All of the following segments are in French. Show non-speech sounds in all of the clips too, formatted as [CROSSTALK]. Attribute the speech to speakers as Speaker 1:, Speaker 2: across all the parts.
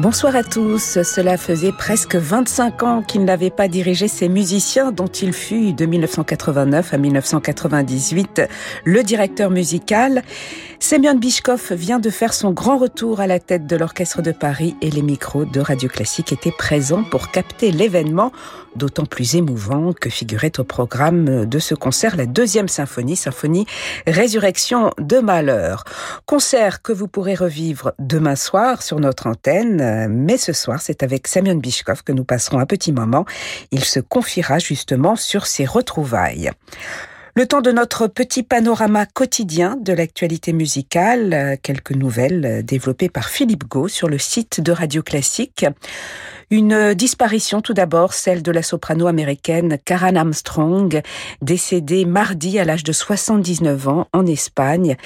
Speaker 1: Bonsoir à tous. Cela faisait presque 25 ans qu'il n'avait pas dirigé ces musiciens dont il fut de 1989 à 1998 le directeur musical. Semyon Bishkov vient de faire son grand retour à la tête de l'Orchestre de Paris et les micros de Radio Classique étaient présents pour capter l'événement, d'autant plus émouvant que figurait au programme de ce concert la deuxième symphonie, symphonie Résurrection de Malheur. Concert que vous pourrez revivre demain soir sur notre antenne, mais ce soir c'est avec Semyon Bishkov que nous passerons un petit moment. Il se confiera justement sur ses retrouvailles. Le temps de notre petit panorama quotidien de l'actualité musicale, euh, quelques nouvelles euh, développées par Philippe Gau sur le site de Radio Classique. Une disparition tout d'abord, celle de la soprano américaine Karen Armstrong, décédée mardi à l'âge de 79 ans en Espagne.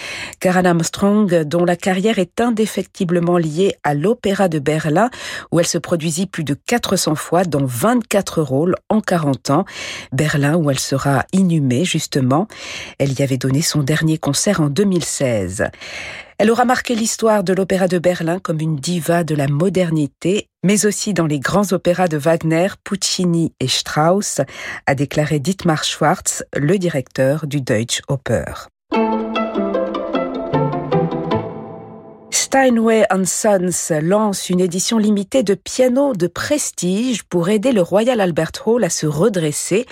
Speaker 1: Karen Armstrong, dont la carrière est indéfectiblement liée à l'Opéra de Berlin, où elle se produisit plus de 400 fois dans 24 rôles en 40 ans. Berlin, où elle sera inhumée justement. Elle y avait donné son dernier concert en 2016. Elle aura marqué l'histoire de l'opéra de Berlin comme une diva de la modernité, mais aussi dans les grands opéras de Wagner, Puccini et Strauss, a déclaré Dietmar Schwartz, le directeur du Deutsche Oper. Steinway Sons lance une édition limitée de pianos de prestige pour aider le Royal Albert Hall à se redresser.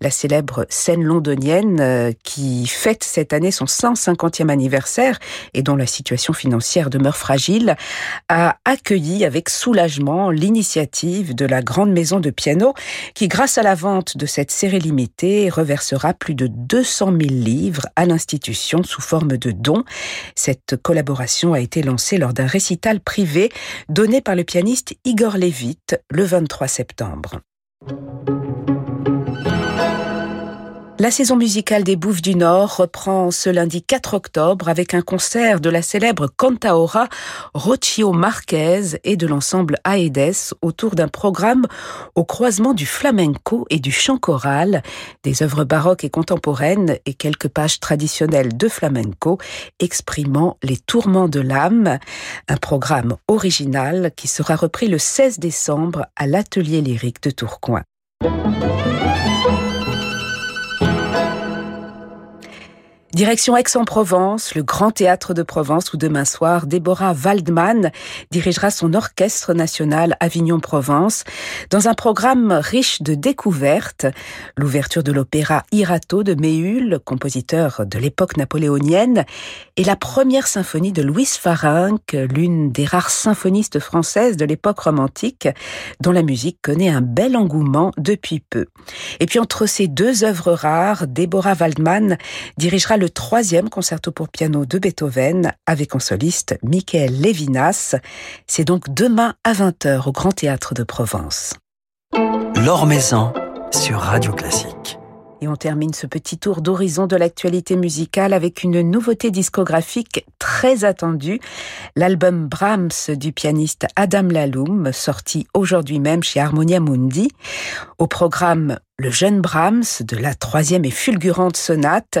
Speaker 1: La célèbre scène londonienne euh, qui fête cette année son 150e anniversaire et dont la situation financière demeure fragile a accueilli avec soulagement l'initiative de la grande maison de piano qui, grâce à la vente de cette série limitée, reversera plus de 200 000 livres à l'institution sous forme de dons. Cette collaboration a été lancée lors d'un récital privé donné par le pianiste Igor Levit le 23 septembre. La saison musicale des Bouffes du Nord reprend ce lundi 4 octobre avec un concert de la célèbre cantaora Rocio Marquez et de l'ensemble Aedes autour d'un programme au croisement du flamenco et du chant choral, des œuvres baroques et contemporaines et quelques pages traditionnelles de flamenco exprimant les tourments de l'âme, un programme original qui sera repris le 16 décembre à l'atelier lyrique de Tourcoing. Direction Aix-en-Provence, le Grand Théâtre de Provence, où demain soir, Déborah Waldman dirigera son orchestre national Avignon-Provence dans un programme riche de découvertes. L'ouverture de l'opéra Irato de Méhul, compositeur de l'époque napoléonienne, et la première symphonie de Louise Farinck, l'une des rares symphonistes françaises de l'époque romantique, dont la musique connaît un bel engouement depuis peu. Et puis entre ces deux œuvres rares, Déborah Waldman dirigera le troisième concerto pour piano de Beethoven avec en soliste Michael Levinas. C'est donc demain à 20h au Grand Théâtre de Provence.
Speaker 2: Maison sur Radio Classique.
Speaker 1: Et on termine ce petit tour d'horizon de l'actualité musicale avec une nouveauté discographique très attendue, l'album Brahms du pianiste Adam Laloum, sorti aujourd'hui même chez Harmonia Mundi. Au programme le jeune Brahms de la troisième et fulgurante sonate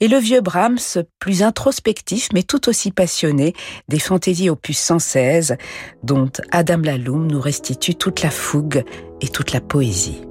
Speaker 1: et le vieux Brahms plus introspectif mais tout aussi passionné des fantaisies opus 116 dont Adam Laloum nous restitue toute la fougue et toute la poésie.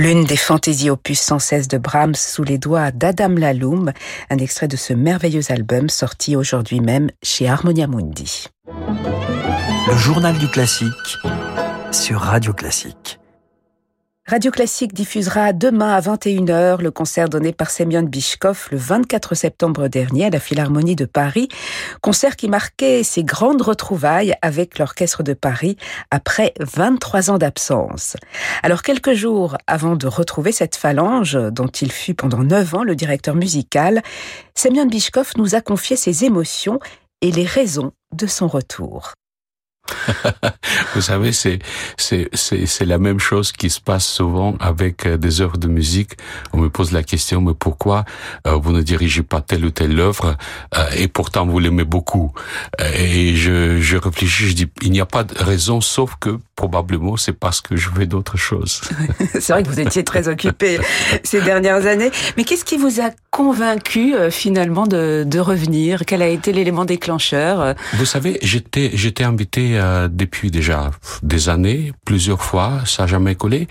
Speaker 1: L'une des fantaisies opus sans cesse de Brahms sous les doigts d'Adam Laloum, un extrait de ce merveilleux album sorti aujourd'hui même chez Harmonia Mundi.
Speaker 2: Le journal du classique sur Radio Classique.
Speaker 1: Radio Classique diffusera demain à 21h le concert donné par Semyon Bishkov le 24 septembre dernier à la Philharmonie de Paris, concert qui marquait ses grandes retrouvailles avec l'Orchestre de Paris après 23 ans d'absence. Alors quelques jours avant de retrouver cette phalange dont il fut pendant 9 ans le directeur musical, Semyon Bishkov nous a confié ses émotions et les raisons de son retour.
Speaker 3: Vous savez, c'est c'est c'est la même chose qui se passe souvent avec euh, des œuvres de musique. On me pose la question, mais pourquoi euh, vous ne dirigez pas telle ou telle œuvre euh, et pourtant vous l'aimez beaucoup? Et je je réfléchis, je dis il n'y a pas de raison sauf que probablement c'est parce que je fais d'autres choses. [LAUGHS]
Speaker 1: c'est vrai que vous étiez très occupé ces dernières années, mais qu'est-ce qui vous a convaincu finalement de de revenir? Quel a été l'élément déclencheur?
Speaker 3: Vous savez, j'étais j'étais invité euh, depuis déjà des années, plusieurs fois, ça n'a jamais collé.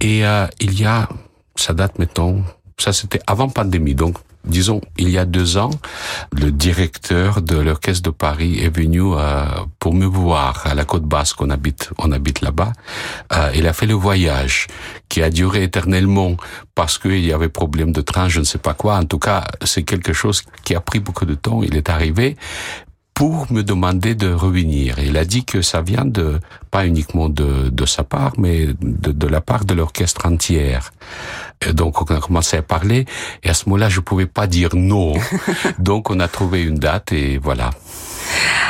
Speaker 3: Et euh, il y a, ça date mettons, ça c'était avant pandémie, donc disons il y a deux ans, le directeur de l'orchestre de Paris est venu euh, pour me voir à la côte basque, on habite, on habite là-bas. Euh, il a fait le voyage qui a duré éternellement parce qu'il y avait problème de train, je ne sais pas quoi. En tout cas, c'est quelque chose qui a pris beaucoup de temps. Il est arrivé, pour me demander de revenir. Il a dit que ça vient de, pas uniquement de, de sa part, mais de, de la part de l'orchestre entière. Et donc on a commencé à parler, et à ce moment-là, je pouvais pas dire non. [LAUGHS] donc on a trouvé une date, et voilà.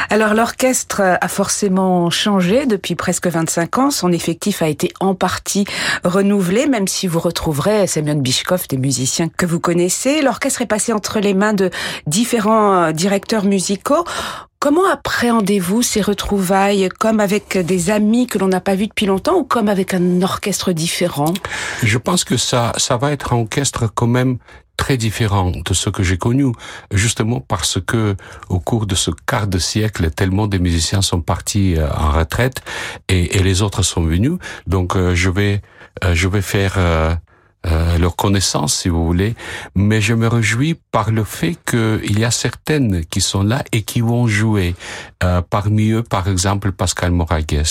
Speaker 1: Alors l'orchestre a forcément changé depuis presque 25 ans. Son effectif a été en partie renouvelé, même si vous retrouverez Semyon Bishkov, des musiciens que vous connaissez. L'orchestre est passé entre les mains de différents euh, directeurs musicaux. Comment appréhendez-vous ces retrouvailles Comme avec des amis que l'on n'a pas vus depuis longtemps ou comme avec un orchestre différent?
Speaker 3: Je pense que ça, ça va être un orchestre quand même très différent de ce que j'ai connu, justement parce que au cours de ce quart de siècle, tellement de musiciens sont partis euh, en retraite et, et les autres sont venus. Donc euh, je vais euh, je vais faire euh, leur connaissance, si vous voulez, mais je me réjouis par le fait qu'il y a certaines qui sont là et qui vont jouer. Euh, parmi eux, par exemple, Pascal Moragues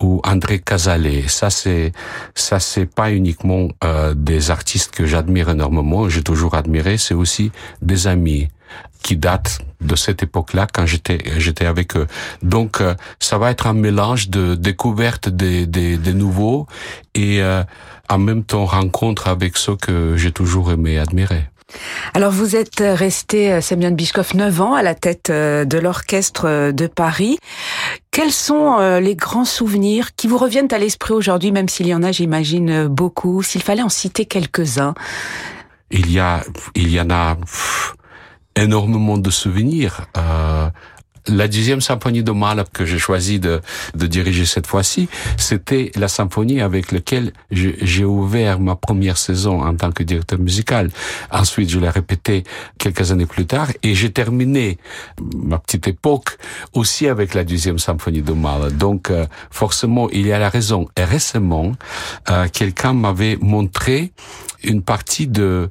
Speaker 3: ou André Casalet. Ça, c'est ça, c'est pas uniquement euh, des artistes que j'admire énormément. J'ai toujours admiré. C'est aussi des amis qui datent de cette époque-là quand j'étais j'étais avec eux. Donc euh, ça va être un mélange de découverte des des, des nouveaux et euh, en même temps rencontre avec ceux que j'ai toujours aimé admirer.
Speaker 1: Alors vous êtes resté, euh, Semyon Bishkov, 9 ans à la tête euh, de l'orchestre euh, de Paris. Quels sont les grands souvenirs qui vous reviennent à l'esprit aujourd'hui, même s'il y en a, j'imagine, beaucoup, s'il fallait en citer quelques-uns?
Speaker 3: Il y a, il y en a énormément de souvenirs. Euh, la deuxième symphonie de Mahler que j'ai choisi de, de diriger cette fois-ci, c'était la symphonie avec laquelle j'ai ouvert ma première saison en tant que directeur musical. Ensuite, je l'ai répété quelques années plus tard et j'ai terminé ma petite époque aussi avec la deuxième symphonie de Mahler. Donc, euh, forcément, il y a la raison. Et récemment, euh, quelqu'un m'avait montré une partie de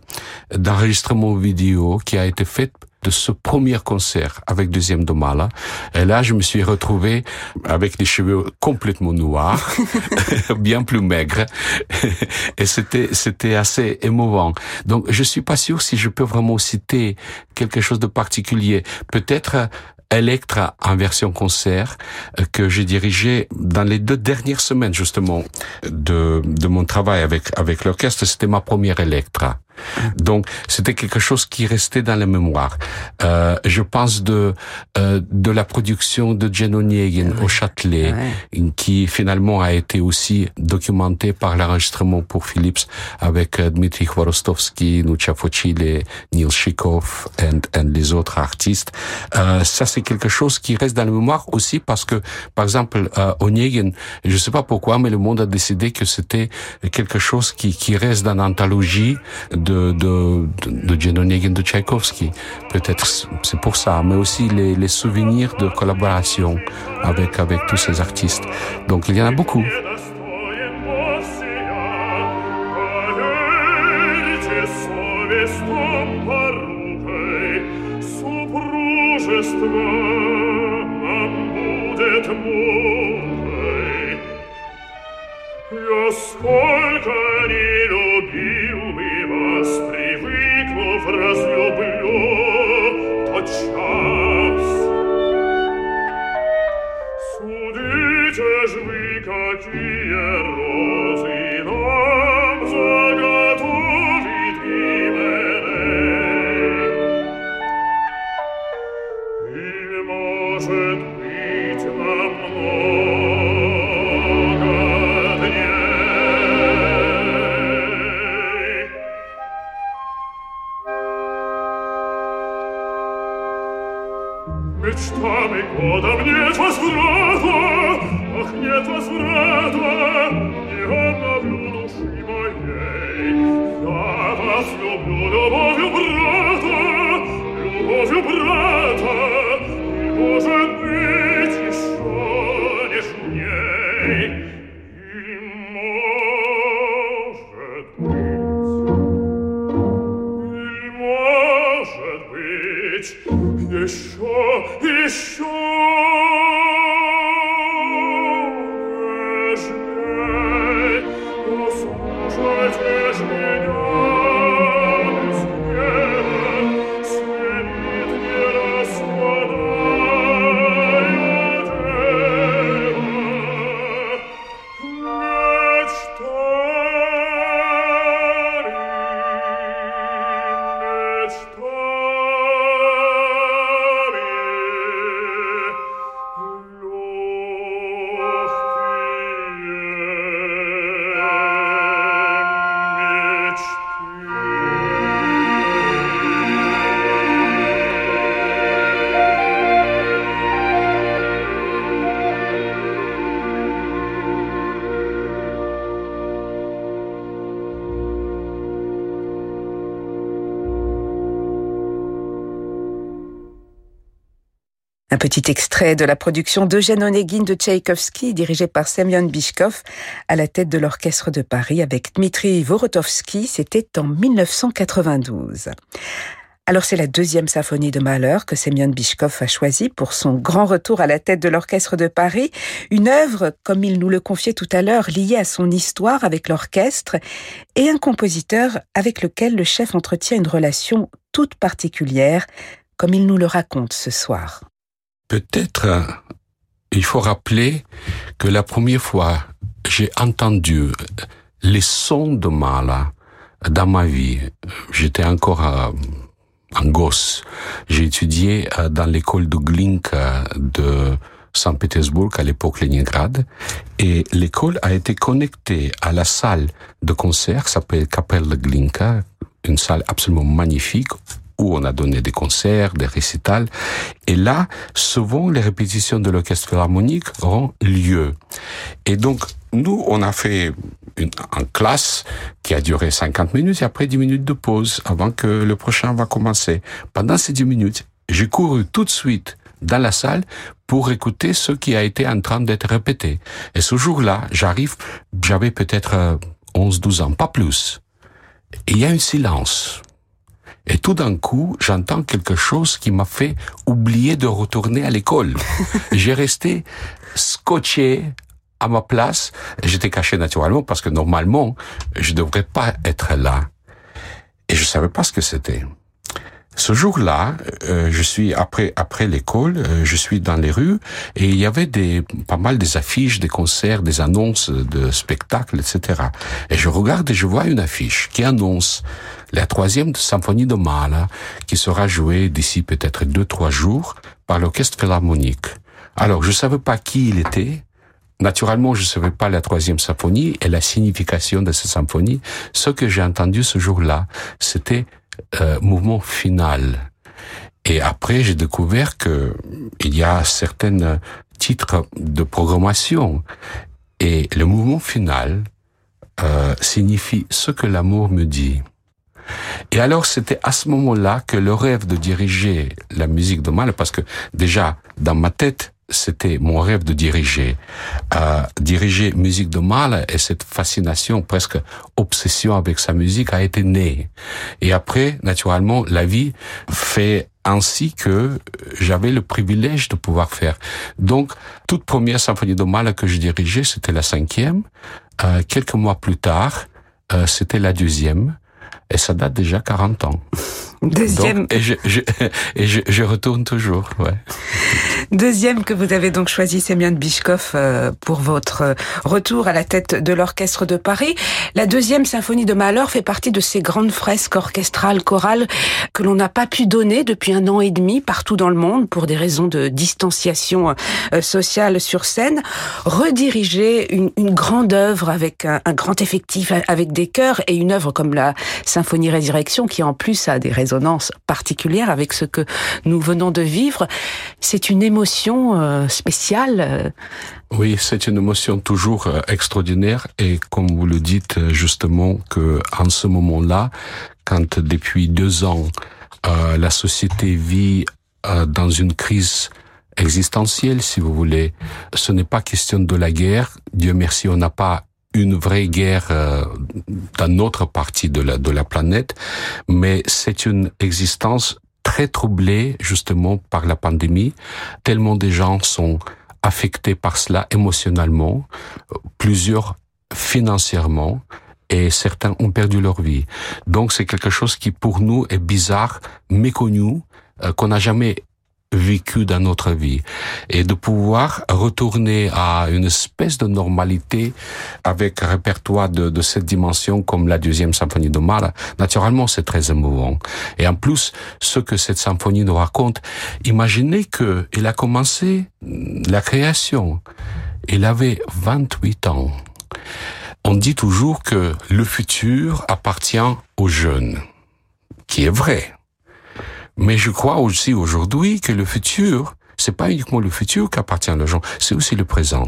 Speaker 3: d'enregistrement vidéo qui a été faite de ce premier concert avec deuxième de Mala. Et là, je me suis retrouvé avec les cheveux complètement noirs, [LAUGHS] [LAUGHS] bien plus maigres. [LAUGHS] Et c'était, c'était assez émouvant. Donc, je suis pas sûr si je peux vraiment citer quelque chose de particulier. Peut-être Electra en version concert euh, que j'ai dirigé dans les deux dernières semaines justement de, de mon travail avec avec l'orchestre. C'était ma première Electra. Donc c'était quelque chose qui restait dans la mémoire. Euh, je pense de euh, de la production de Jen Onegin au Châtelet, qui finalement a été aussi documentée par l'enregistrement pour Philips avec euh, Dmitri Khvorostovsky, Nucha Focile, Neil Shikov et, les autres artistes. Euh, ça c'est quelque chose qui reste dans la mémoire aussi parce que par exemple euh, Onegin, je sais pas pourquoi, mais le monde a décidé que c'était quelque chose qui qui reste dans l'anthologie de, de, de, de Tchaïkovski. Peut-être c'est pour ça, mais aussi les, souvenirs de collaboration avec, avec tous ces artistes. Donc il y en a beaucoup.
Speaker 1: Petit extrait de la production d'Eugène Onegin de Tchaïkovski, dirigé par Semyon Bishkov, à la tête de l'Orchestre de Paris avec Dmitri Vorotovsky, c'était en 1992. Alors c'est la deuxième symphonie de Mahler que Semyon Bishkov a choisie pour son grand retour à la tête de l'Orchestre de Paris, une œuvre, comme il nous le confiait tout à l'heure, liée à son histoire avec l'orchestre et un compositeur avec lequel le chef entretient une relation toute particulière, comme il nous le raconte ce soir.
Speaker 3: Peut-être il faut rappeler que la première fois j'ai entendu les sons de Mala dans ma vie, j'étais encore un, gosse. J'ai étudié euh, dans l'école de Glinka de Saint-Pétersbourg, à l'époque Leningrad, et l'école a été connectée à la salle de concert, s'appelle Kapelle de Glinka, une salle absolument magnifique, où on a donné des concerts, des récitals. Et là, souvent, les répétitions de l'orchestre philharmonique auront lieu. Et donc, nous, on a fait une, classe qui a duré 50 minutes et après 10 minutes de pause avant que le prochain va commencer. Pendant ces 10 minutes, j'ai couru tout de suite dans la salle pour écouter ce qui a été en train d'être répété. Et ce jour-là, j'arrive, j'avais peut-être 11, euh, 12 ans, pas plus. Et il y a un silence. Et tout d'un coup, j'entends quelque chose qui m'a fait oublier de retourner à l'école. [LAUGHS] J'ai resté scotché à ma place. J'étais caché naturellement parce que normalement, je devrais pas être là. Et je savais pas ce que c'était. Ce jour-là, euh, je suis après après l'école, euh, je suis dans les rues et il y avait des pas mal des affiches, des concerts, des annonces de spectacles, etc. Et je regarde et je vois une affiche qui annonce la troisième symphonie de Mahler qui sera jouée d'ici peut-être deux trois jours par l'orchestre philharmonique. Alors je savais pas qui il était. Naturellement, je savais pas la troisième symphonie et la signification de cette symphonie. Ce que j'ai entendu ce jour-là, c'était euh, mouvement final. Et après, j'ai découvert que il y a certains titres de programmation et le mouvement final euh, signifie ce que l'amour me dit. Et alors, c'était à ce moment-là que le rêve de diriger la musique de Mahler, parce que déjà, dans ma tête, c'était mon rêve de diriger. Euh, diriger musique de Mahler et cette fascination, presque obsession avec sa musique a été née. Et après, naturellement, la vie fait ainsi que j'avais le privilège de pouvoir faire. Donc, toute première symphonie de Mahler que je dirigeais, c'était la cinquième. Euh, quelques mois plus tard, euh, c'était la deuxième. Et ça date déjà 40 ans.
Speaker 1: Deuxième.
Speaker 3: et je, je, [LAUGHS] et je, je retourne toujours, ouais.
Speaker 1: Deuxième que vous avez donc choisi, Semyon Bishkov, euh, pour votre euh, retour à la tête de l'Orchestre de Paris. La deuxième symphonie de Mahler fait partie de ces grandes fresques orchestrales, chorales, que l'on n'a pas pu donner depuis un an et demi partout dans le monde pour des raisons de distanciation euh, sociale sur scène. Rediriger une, une grande œuvre avec un, un, grand effectif, avec des chœurs et une œuvre comme la Symphonie Résurrection qui en plus a des résonances particulières avec ce que nous venons de vivre, c'est une émotion euh, spéciale. Euh.
Speaker 3: Oui, c'est une émotion toujours euh, extraordinaire et comme vous le dites justement que en ce moment-là, quand depuis deux ans la société vit dans une crise existentielle, si vous voulez, ce n'est pas question de la guerre. Dieu merci, on n'a pas une vraie guerre euh, dans notre partie de la, de la planète, mais c'est une existence très troublé justement par la pandémie. Tellement de gens sont affectés par cela émotionnellement, plusieurs financièrement, et certains ont perdu leur vie. Donc c'est quelque chose qui pour nous est bizarre, méconnu, euh, qu'on n'a jamais vécu dans notre vie et de pouvoir retourner à une espèce de normalité avec un répertoire de, de cette dimension comme la deuxième symphonie de Mahler, naturellement c'est très émouvant. Et en plus, ce que cette symphonie nous raconte, imaginez que il a commencé la création, il avait 28 ans. On dit toujours que le futur appartient aux jeunes, qui est vrai. Mais je crois aussi aujourd'hui que le futur, c'est pas uniquement le futur qui appartient aux gens, c'est aussi le présent.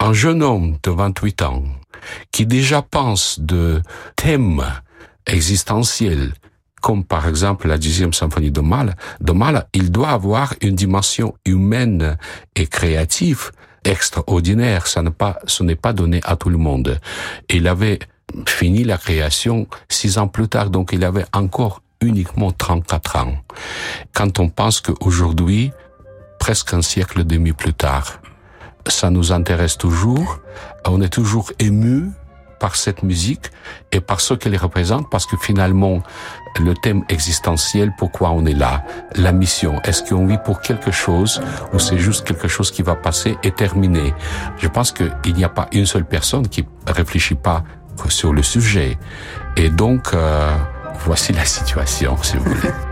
Speaker 3: Un jeune homme de 28 ans qui déjà pense de thèmes existentiels comme par exemple la dixième symphonie de Mahler, de Mahler, il doit avoir une dimension humaine et créative extraordinaire. Ça n'est pas, ce n'est pas donné à tout le monde. Il avait fini la création six ans plus tard, donc il avait encore uniquement 34 ans. Quand on pense qu'aujourd'hui, presque un siècle et demi plus tard, ça nous intéresse toujours, on est toujours ému par cette musique et par ce qu'elle représente, parce que finalement, le thème existentiel, pourquoi on est là, la mission, est-ce qu'on vit pour quelque chose ou c'est juste quelque chose qui va passer et terminer? Je pense qu'il n'y a pas une seule personne qui réfléchit pas sur le sujet. Et donc, euh, voici la situation, si vous voulez.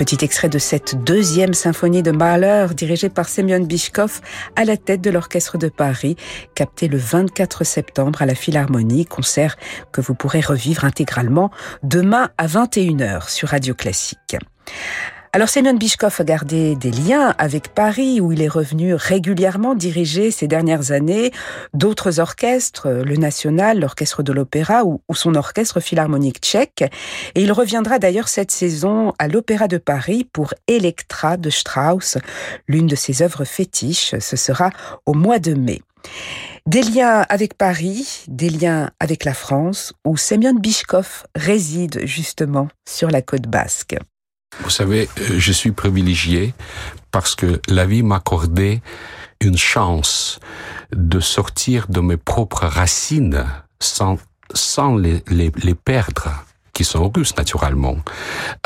Speaker 1: Petit extrait de cette deuxième symphonie de Mahler, dirigée par Semyon Bishkov, à la tête de l'Orchestre de Paris, capté le 24 septembre à la Philharmonie, concert que vous pourrez revivre intégralement demain à 21h sur Radio Classique. Alors Semyon Bishkov a gardé des liens avec Paris où il est revenu régulièrement diriger ces dernières années d'autres orchestres, le National, l'Orchestre de l'Opéra ou, son orchestre philharmonique tchèque. Et il reviendra d'ailleurs cette saison à l'Opéra de Paris pour Electra de Strauss, l'une de ses œuvres fétiches. Ce sera au mois de mai. Des liens avec Paris, des liens avec la France, où Semyon Bishkov réside justement sur la côte basque.
Speaker 3: Vous savez, euh, je suis privilégié parce que la vie m'accordait une chance de sortir de mes propres racines sans, sans les, les, les perdre qui sont russes naturellement.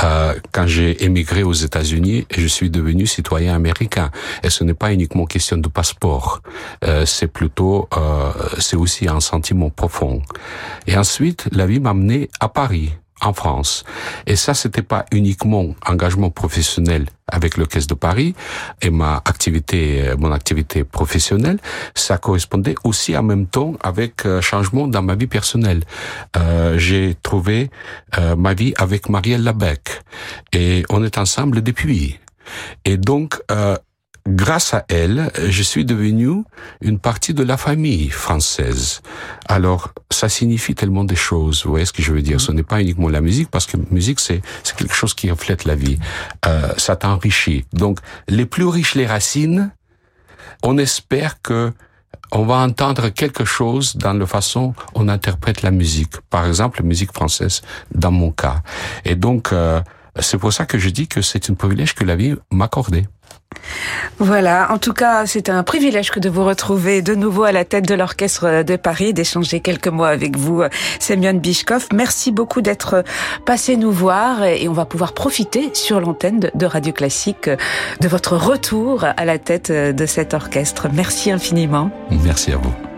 Speaker 3: Euh, quand j'ai émigré aux États-Unis, je suis devenu citoyen américain. Et ce n'est pas uniquement question de passeport. Euh, c'est plutôt, euh, c'est aussi un sentiment profond. Et ensuite, la vie m'a amené à Paris en France. Et ça, c'était pas uniquement engagement professionnel avec le Caisse de Paris et ma activité, mon activité professionnelle, ça correspondait aussi en même temps avec euh, changement dans ma vie personnelle. Euh, j'ai trouvé euh, ma vie avec Marielle Labec et on est ensemble depuis. Et donc, euh, grâce à elle, je suis devenu une partie de la famille française. Alors, ça signifie tellement des choses. Vous voyez ce que je veux dire Ce n'est pas uniquement la musique, parce que musique, c'est c'est quelque chose qui reflète la vie. Euh, ça t'enrichit. Donc, les plus riches les racines, on espère que on va entendre quelque chose dans la façon on interprète la musique. Par exemple, la musique française, dans mon cas. Et donc, euh, c'est pour ça que je dis que c'est un privilège que la vie m'accordait.
Speaker 1: Voilà, en tout cas, c'est un privilège que de vous retrouver de nouveau à la tête de l'Orchestre de Paris, d'échanger quelques mois avec vous, Semyon Bishkov. Merci beaucoup d'être passé nous voir et on va pouvoir profiter sur l'antenne de Radio Classique de votre retour à la tête de cet orchestre. Merci infiniment.
Speaker 3: Merci à vous.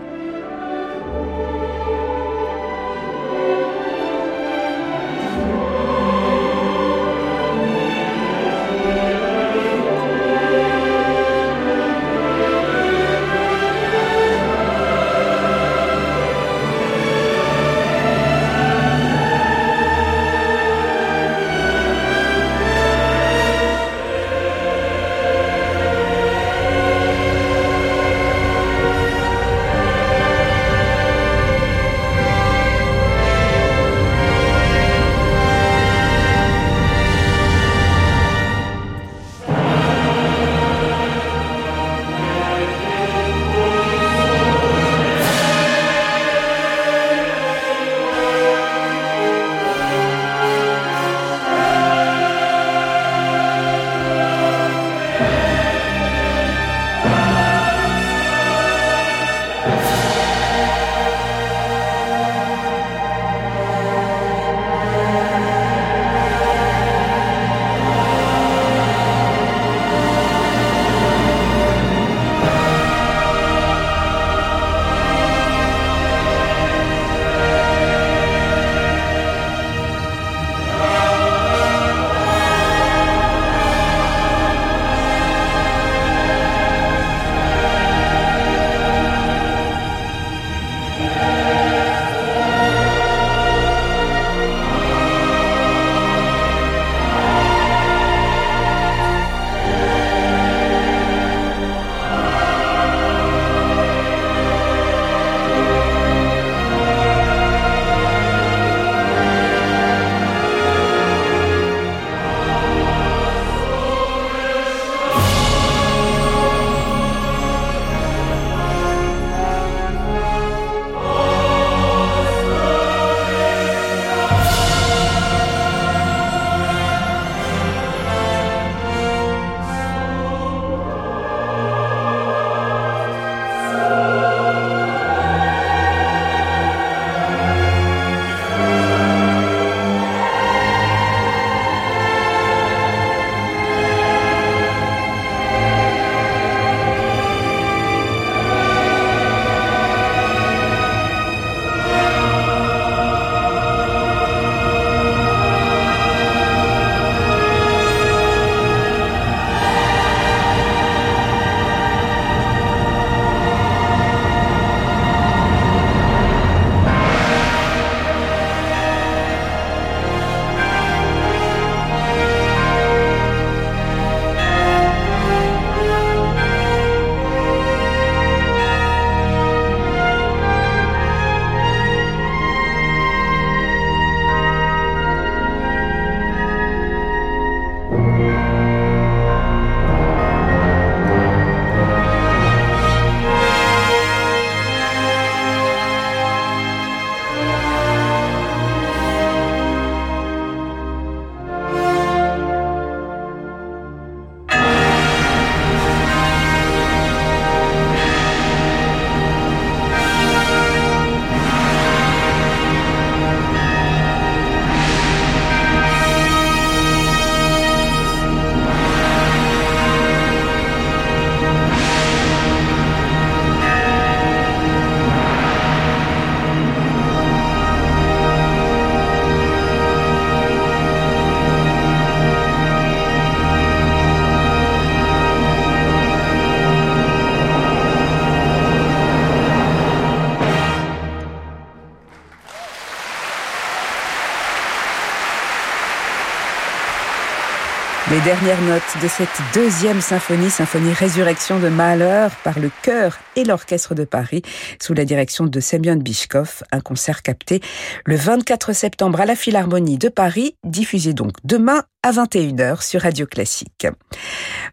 Speaker 1: Les dernières notes de cette deuxième symphonie, symphonie Résurrection de Mahler par le chœur et l'orchestre de Paris sous la direction de Semyon Bishkov, un concert capté le 24 septembre à la Philharmonie de Paris, diffusé donc demain à 21h sur Radio Classique.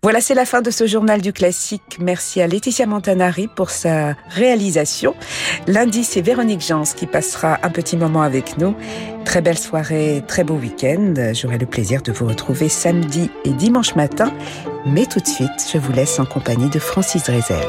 Speaker 1: Voilà, c'est la fin de ce journal du classique. Merci à Laetitia Montanari pour sa réalisation. Lundi, c'est Véronique Jans qui passera un petit moment avec nous. Très belle soirée, très beau week-end. J'aurai le plaisir de vous retrouver samedi et dimanche matin. Mais tout de suite, je vous laisse en compagnie de Francis Drezel.